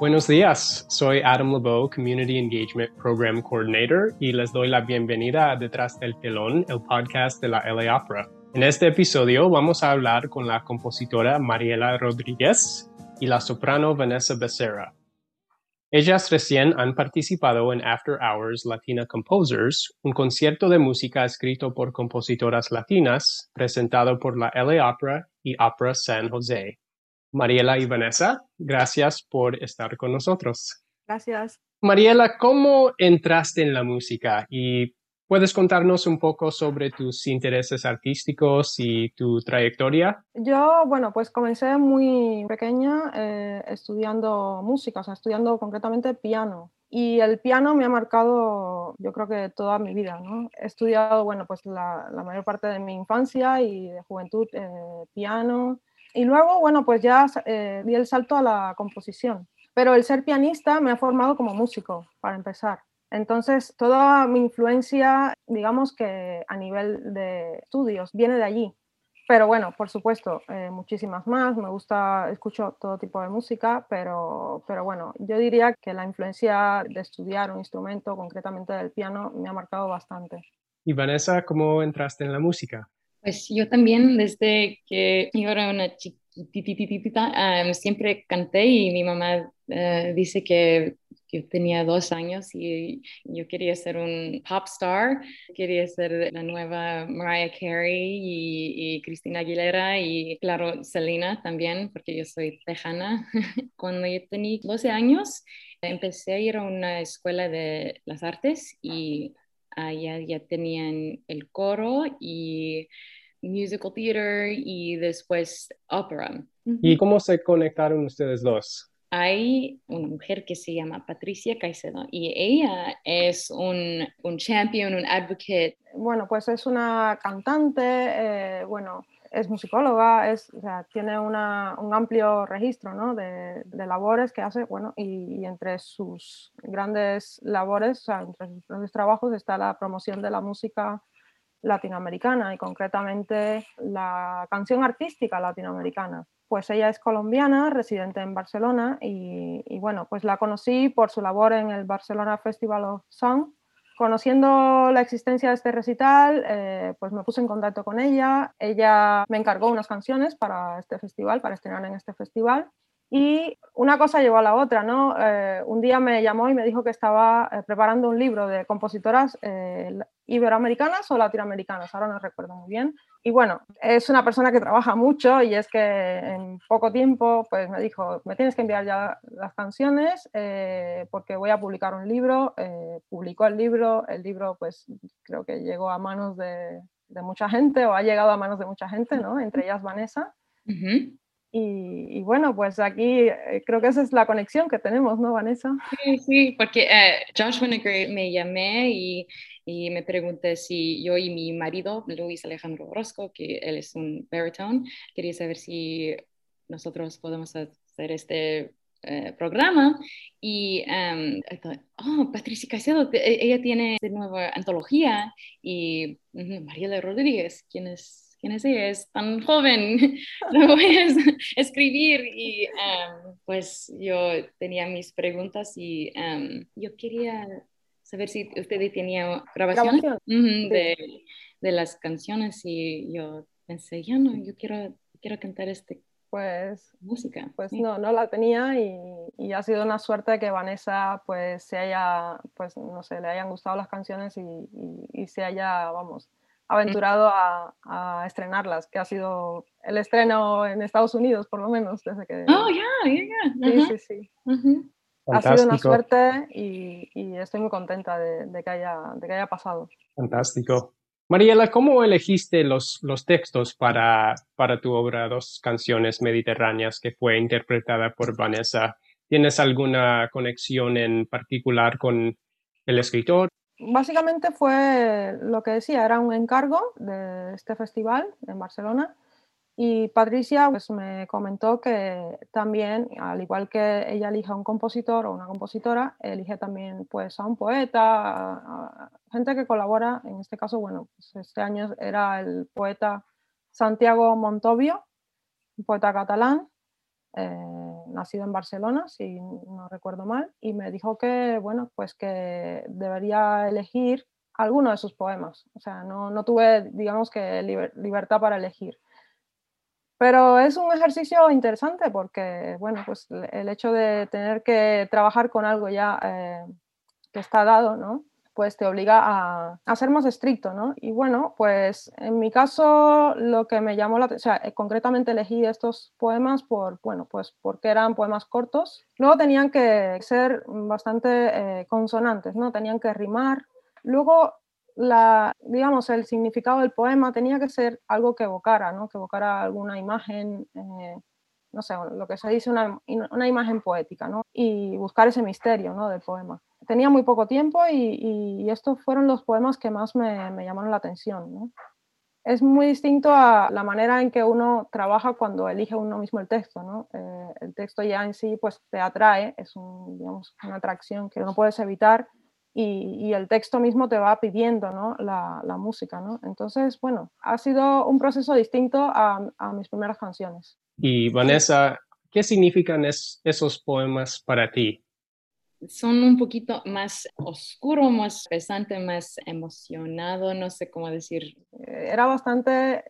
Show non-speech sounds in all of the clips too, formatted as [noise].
Buenos días, soy Adam LeBeau, Community Engagement Program Coordinator, y les doy la bienvenida a Detrás del Telón, el podcast de la LA Opera. En este episodio vamos a hablar con la compositora Mariela Rodríguez y la soprano Vanessa Becerra. Ellas recién han participado en After Hours Latina Composers, un concierto de música escrito por compositoras latinas, presentado por la LA Opera y Opera San Jose. Mariela y Vanessa, gracias por estar con nosotros. Gracias. Mariela, ¿cómo entraste en la música y ¿Puedes contarnos un poco sobre tus intereses artísticos y tu trayectoria? Yo, bueno, pues comencé muy pequeña eh, estudiando música, o sea, estudiando concretamente piano. Y el piano me ha marcado, yo creo que toda mi vida, ¿no? He estudiado, bueno, pues la, mayor parte de mi infancia y de juventud eh, piano. Y luego, bueno, pues ya eh, di el salto a la composición. Pero el ser pianista me ha formado como músico, para empezar. Entonces, toda mi influencia, digamos que a nivel de estudios, viene de allí. Pero bueno, por supuesto, eh, muchísimas más. Me gusta, escucho todo tipo de música, pero, pero bueno, yo diría que la influencia de estudiar un instrumento, concretamente del piano, me ha marcado bastante. ¿Y Vanessa, cómo entraste en la música? Pues yo también, desde que yo era una chiquitita, um, siempre canté y mi mamá uh, dice que yo tenía dos años y yo quería ser un pop star, quería ser la nueva Mariah Carey y, y Cristina Aguilera y claro, Selena también, porque yo soy tejana. [laughs] Cuando yo tenía 12 años, empecé a ir a una escuela de las artes y allá ya tenían el coro y musical theater y después opera. ¿Y cómo se conectaron ustedes dos? hay una mujer que se llama Patricia Caicedo y ella es un, un champion, un advocate. Bueno, pues es una cantante, eh, bueno, es musicóloga, es, o sea, tiene una, un amplio registro ¿no? de, de, labores que hace, bueno, y, y, entre sus grandes labores, o sea, entre sus grandes trabajos está la promoción de la música latinoamericana y concretamente la canción artística latinoamericana pues ella es colombiana, residente en Barcelona y, bueno, pues la conocí por su labor en el Barcelona Festival of Song. Conociendo la existencia de este recital, eh, pues me puse en contacto con ella. Ella me encargó unas canciones para este festival, para estrenar en este festival. Y una cosa llevó a la otra, ¿no? Eh, un día me llamó y me dijo que estaba eh, preparando un libro de compositoras iberoamericanas o latinoamericanas, ahora no recuerdo muy bien. Y bueno, es una persona que trabaja mucho y es que en poco tiempo pues me dijo, me tienes que enviar ya las canciones porque voy a publicar un libro. publicó el libro, el libro pues creo que llegó a manos de, de, mucha gente o ha llegado a manos de mucha gente, ¿no? Entre ellas Vanessa. Y, bueno, pues aquí eh, creo que esa es la conexión que tenemos, ¿no, Vanessa? Sí, sí, porque eh, Josh Winnegar me llamé y, y, me pregunté si yo y mi marido, Luis Alejandro Orozco, que él es un baritone, quería saber si nosotros podemos hacer este eh, programa y um, oh, Patricia Caicedo, ella tiene esta nueva antología y Mariela Rodríguez, ¿quién es ¿quién es ella? Es tan joven, [laughs] no voy a escribir. Y em, pues yo tenía mis preguntas y em, yo quería saber si usted tenía grabaciones de, de, las canciones y yo pensé, ya no, yo quiero, quiero cantar este pues, música. Pues no, no la tenía y, y, ha sido una suerte que Vanessa pues se haya, pues no sé, le hayan gustado las canciones y, y, y se haya, vamos, aventurado a, estrenarlas, que ha sido el estreno en Estados Unidos, por lo menos, desde que... Oh, ya, ya, Sí, sí, sí. Ha sido una suerte y, y estoy muy contenta de, de, que haya, de que haya pasado. Fantástico. Mariela, ¿cómo elegiste los, los textos para, para tu obra Dos canciones mediterráneas que fue interpretada por Vanessa? ¿Tienes alguna conexión en particular con el escritor? Básicamente fue lo que decía, era un encargo de este festival en Barcelona y Patricia pues, me comentó que también, al igual que ella elige a un compositor o una compositora, elige también pues, a un poeta, gente que colabora. En este caso, bueno, pues, este año era el poeta Santiago Montovio, un poeta catalán. Eh, nacido en Barcelona, si no recuerdo mal, y me dijo que, bueno, pues que debería elegir alguno de sus poemas. O sea, no, no tuve, digamos que, libertad para elegir. Pero es un ejercicio interesante porque, bueno, pues el hecho de tener que trabajar con algo ya eh, que está dado, ¿no? Pues te obliga a, a, ser más estricto, ¿no? Y bueno, pues en mi caso lo que me llamó la atención, o sea, concretamente elegí estos poemas por, bueno, pues porque eran poemas cortos. Luego tenían que ser bastante eh, consonantes, ¿no? Tenían que rimar. Luego la, digamos, el significado del poema tenía que ser algo que evocara, ¿no? que evocara alguna imagen, eh, no sé, lo que se dice una, una, imagen poética, ¿no? y buscar ese misterio ¿no? del poema. Tenía muy poco tiempo y, estos fueron los poemas que más me, llamaron la atención. Es muy distinto a la manera en que uno trabaja cuando elige uno mismo el texto. Eh, el texto ya en sí pues, te atrae, es una atracción que no puedes evitar y, el texto mismo te va pidiendo ¿no? la, música. ¿no? Entonces, bueno, ha sido un proceso distinto a mis primeras canciones. Y Vanessa, ¿qué significan esos poemas para ti? Son un poquito más oscuro, más pesante, más emocionado, no sé cómo decir. Eh, era bastante,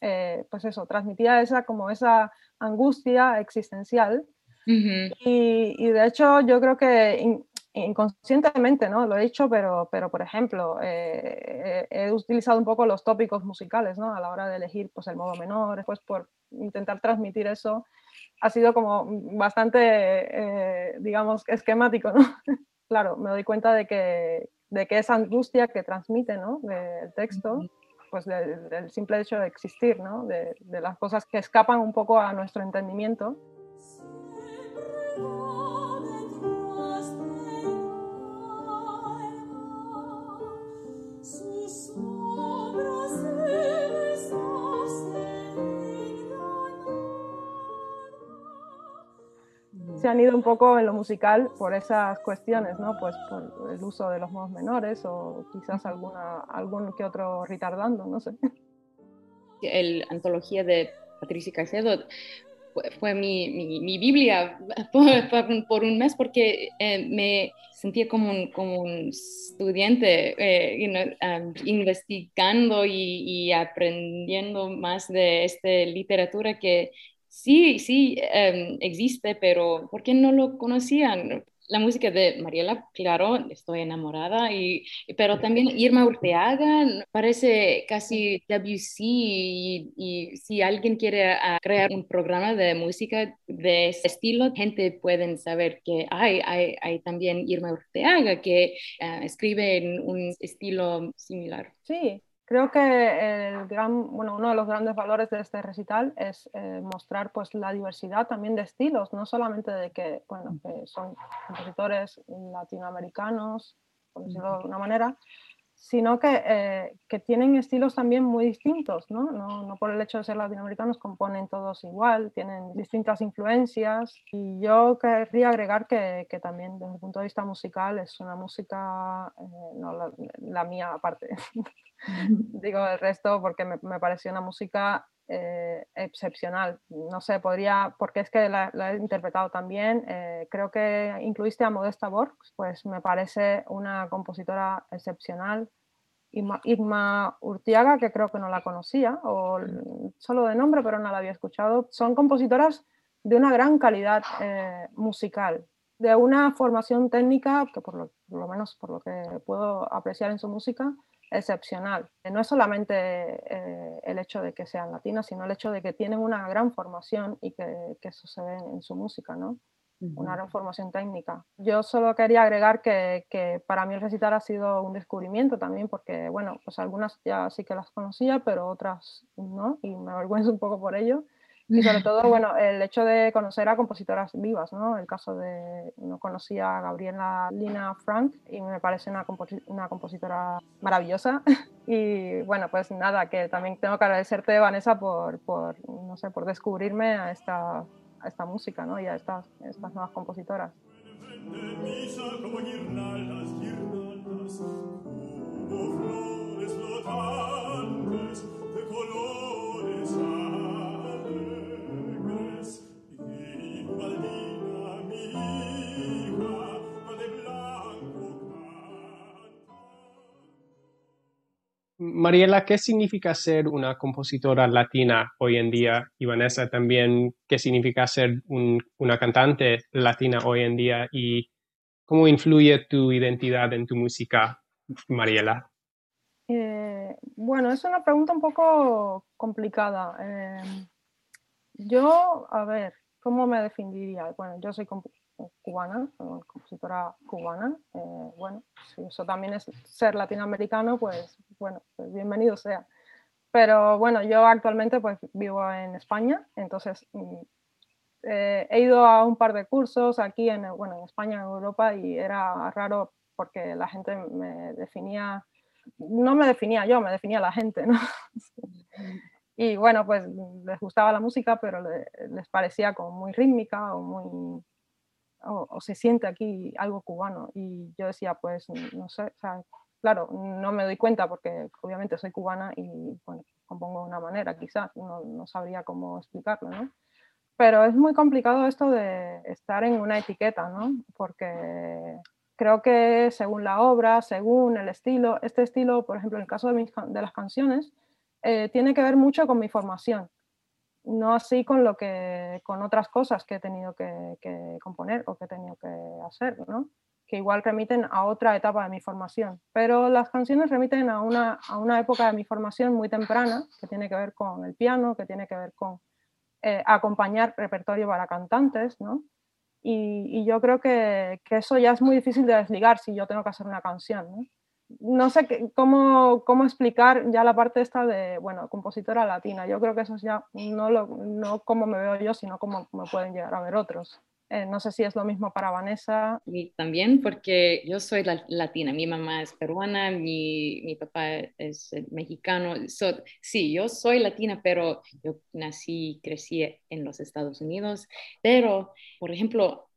eh, pues eso, transmitía esa como esa angustia existencial. y, y, de hecho yo creo que inconscientemente, ¿no? Lo he dicho, pero, pero por ejemplo, eh, he utilizado un poco los tópicos musicales, ¿no? A la hora de elegir, pues, el modo menor, después por intentar transmitir eso, ha sido como bastante, eh, digamos, esquemático, ¿no? [laughs] claro, me doy cuenta de que, de que esa angustia que transmite, ¿no? Del texto, pues del, simple hecho de existir, ¿no? De, de las cosas que escapan un poco a nuestro entendimiento, se han ido un poco en lo musical por esas cuestiones, ¿no? Pues por el uso de los modos menores o quizás alguna, algún que otro retardando, no sé. La antología de Patricia Caicedo fue, mi, mi, Biblia [laughs] por, por, un mes porque eh, me sentía como un, como un estudiante eh, um, investigando y, y, aprendiendo más de esta literatura que sí, sí em, existe, pero ¿por qué no lo conocían? La música de Mariela, claro, estoy enamorada, y, pero también Irma Urteaga parece casi WC y, y si alguien quiere crear un programa de música de ese estilo, gente pueden saber que hay, hay, hay también Irma Urteaga que ah, escribe en un estilo similar. Sí, Creo que el gran, bueno, uno de los grandes valores de este recital es eh, mostrar pues, la diversidad también de estilos, no solamente de que, bueno, son compositores latinoamericanos, por decirlo de alguna manera, sino que, eh, que, tienen estilos también muy distintos, ¿no? ¿no? ¿no? por el hecho de ser latinoamericanos componen todos igual, tienen distintas influencias y yo querría agregar que, que también desde el punto de vista musical es una música, eh, no la, la, mía aparte, [laughs] digo el resto porque me, me pareció una música eh, excepcional. No sé, podría, porque es que la, he interpretado también, eh, creo que incluiste a Modesta Borgs, pues me parece una compositora excepcional. Igma, Urtiaga, que creo que no la conocía, o solo de nombre, pero no la había escuchado. Son compositoras de una gran calidad eh, musical, de una formación técnica, que por lo, por lo menos por lo que puedo apreciar en su música, excepcional. No es solamente eh, el hecho de que sean latinas, sino el hecho de que tienen una gran formación y que, eso se ve en, su música, ¿no? Una gran formación técnica. Yo solo quería agregar que, que, para mí el recital ha sido un descubrimiento también, porque, bueno, pues algunas ya sí que las conocía, pero otras no, y me avergüenzo un poco por ello. Y sobre todo, bueno, el hecho de conocer a compositoras vivas, ¿no? El caso de, no conocía a Gabriela Lina Frank y me parece una, una compositora maravillosa. [laughs] Y bueno, pues nada, que también tengo que agradecerte, Vanessa, por, por no sé, por descubrirme a esta, a esta música, ¿no? Y a estas, estas nuevas compositoras. Mariela, ¿qué significa ser una compositora latina hoy en día? Y Vanessa también, ¿qué significa ser una cantante latina hoy en día? ¿Y cómo influye tu identidad en tu música, Mariela? Eh, bueno, es una pregunta un poco complicada. Eh, yo, a ver, ¿cómo me definiría? Bueno, yo soy cubana, compositora cubana. Eh, bueno, si eso también es ser latinoamericano, pues bueno, pues bienvenido sea. Pero bueno, yo actualmente pues vivo en España, entonces mm, eh, he ido a un par de cursos aquí en, bueno, en España, en Europa, y era raro porque la gente me definía, no me definía yo, me definía la gente, ¿no? [laughs] y bueno, pues les gustaba la música, pero les parecía como muy rítmica o muy o, se siente aquí algo cubano. Y yo decía, pues no sé, claro, no me doy cuenta porque obviamente soy cubana y bueno, compongo de una manera, quizás, no, no sabría cómo explicarlo, ¿no? Pero es muy complicado esto de estar en una etiqueta, ¿no? Porque creo que según la obra, según el estilo, este estilo, por ejemplo, en el caso de, mis, de las canciones, eh, tiene que ver mucho con mi formación no así con lo que con otras cosas que he tenido que, componer o que he tenido que hacer, ¿no? que igual remiten a otra etapa de mi formación. Pero las canciones remiten a una, a una época de mi formación muy temprana, que tiene que ver con el piano, que tiene que ver con eh, acompañar repertorio para cantantes, ¿no? Y, yo creo que, que, eso ya es muy difícil de desligar si yo tengo que hacer una canción. No sé cómo, cómo, explicar ya la parte esta de, bueno, compositora latina. Yo creo que eso es ya no, lo, no como me veo yo, sino como me pueden llegar a ver otros. Eh, no sé si es lo mismo para Vanessa. Y también porque yo soy latina, mi mamá es peruana, mi, mi papá es mexicano. sí, yo soy latina, pero yo nací, crecí en los Estados Unidos. Pero, por ejemplo,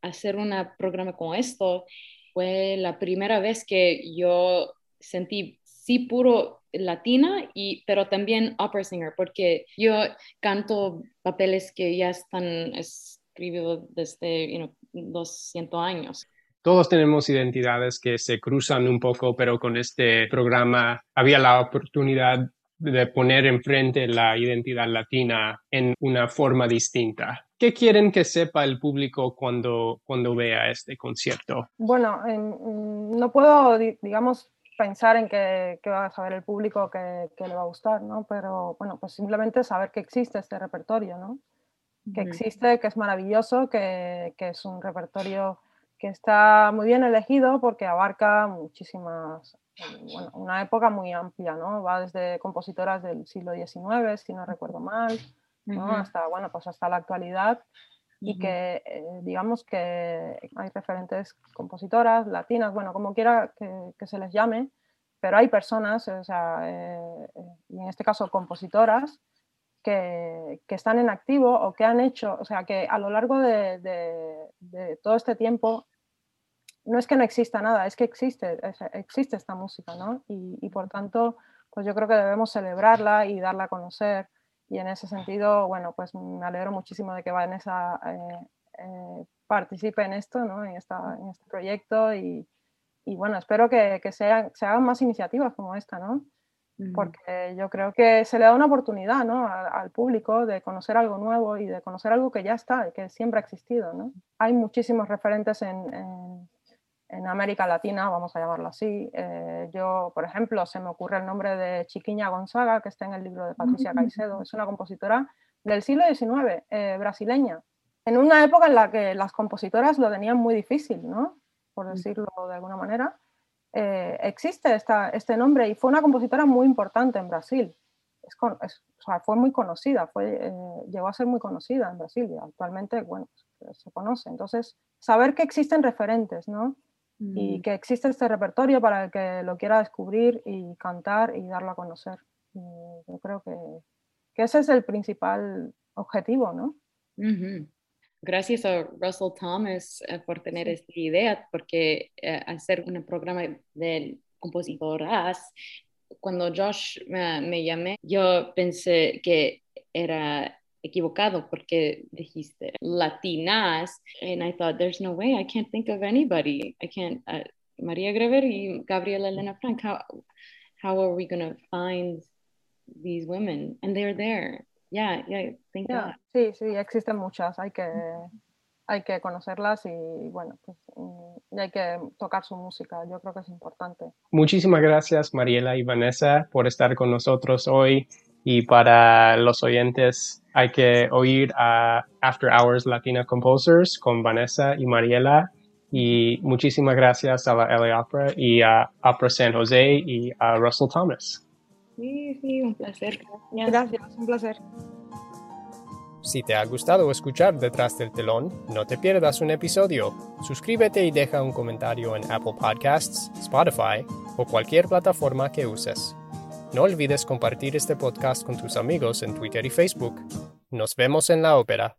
hacer un programa como esto, fue la primera vez que yo sentí sí puro latina, y, pero también opera singer, porque yo canto papeles que ya están escritos desde 200 años. Todos tenemos identidades que se cruzan un poco, pero con este programa había la oportunidad de poner enfrente la identidad latina en una forma distinta. ¿Qué quieren que sepa el público cuando, cuando vea este concierto? Bueno, mm, no puedo, digamos, pensar en qué, va a saber el público que, le va a gustar, ¿no? Pero bueno, pues simplemente saber que existe este repertorio, ¿no? Que existe, que es maravilloso, que, que, es un repertorio que está muy bien elegido porque abarca muchísimas, bueno, una época muy amplia, ¿no? Va desde compositoras del siglo XIX, si no recuerdo mal, hasta, bueno, pues hasta la actualidad. Y que eh, digamos que hay referentes compositoras latinas, bueno, como quiera que, se les llame, pero hay personas, o sea, eh, y en este caso compositoras, que, que, están en activo o que han hecho, o sea, que a lo largo de, de, todo este tiempo, no es que no exista nada, es que existe, existe esta música, ¿no? Y, y por tanto, pues yo creo que debemos celebrarla y darla a conocer y en ese sentido, bueno, pues me alegro muchísimo de que Vanessa eh, eh, participe en esto, ¿no? en, esta, en este proyecto y, y bueno, espero que, que se, hagan, más iniciativas como esta, ¿no? Porque yo creo que se le da una oportunidad ¿no? al, público de conocer algo nuevo y de conocer algo que ya está, que siempre ha existido. ¿no? Hay muchísimos referentes en, en América Latina, vamos a llamarlo así. Eh, yo, por ejemplo, se me ocurre el nombre de Chiquiña Gonzaga, que está en el libro de Patricia Caicedo. Es una compositora del siglo XIX, eh, brasileña, en una época en la que las compositoras lo tenían muy difícil, ¿no? por decirlo de alguna manera. Eh, existe esta, este nombre y fue una compositora muy importante en Brasil. Es, o sea, fue muy conocida, fue, llegó a ser muy conocida en Brasil y actualmente, bueno, se conoce. Entonces, saber que existen referentes, ¿no? Y mm. que existe este repertorio para el que lo quiera descubrir y cantar y darlo a conocer. yo creo que, que, ese es el principal objetivo, ¿no? Gracias a Russell Thomas eh, por tener esta idea, porque eh, hacer un programa de compositoras, cuando Josh me llamé, yo pensé que era equivocado porque dijiste latinas and I thought there's no way I can't think of anybody I can't uh, María Grever y Gabriela Elena Frank how, how are we going to find these women? And they're there. Yeah, yeah, thank Yeah, God. Sí, sí, existen muchas, hay que, hay que conocerlas y bueno, pues, mm, y hay que tocar su música, yo creo que es importante. Muchísimas gracias, Mariela y Vanessa, por estar con nosotros hoy. Y para los oyentes, hay que oír a After Hours Latina Composers con Vanessa y Mariela. Y muchísimas gracias a la LA Opera y a Opera San Jose y a Russell Thomas. Sí, sí, un placer. Gracias. Gracias, un placer. Si te ha gustado escuchar Detrás del Telón, no te pierdas un episodio. Suscríbete y deja un comentario en Apple Podcasts, Spotify o cualquier plataforma que uses. No olvides compartir este podcast con tus amigos en Twitter y Facebook. Nos vemos en la ópera.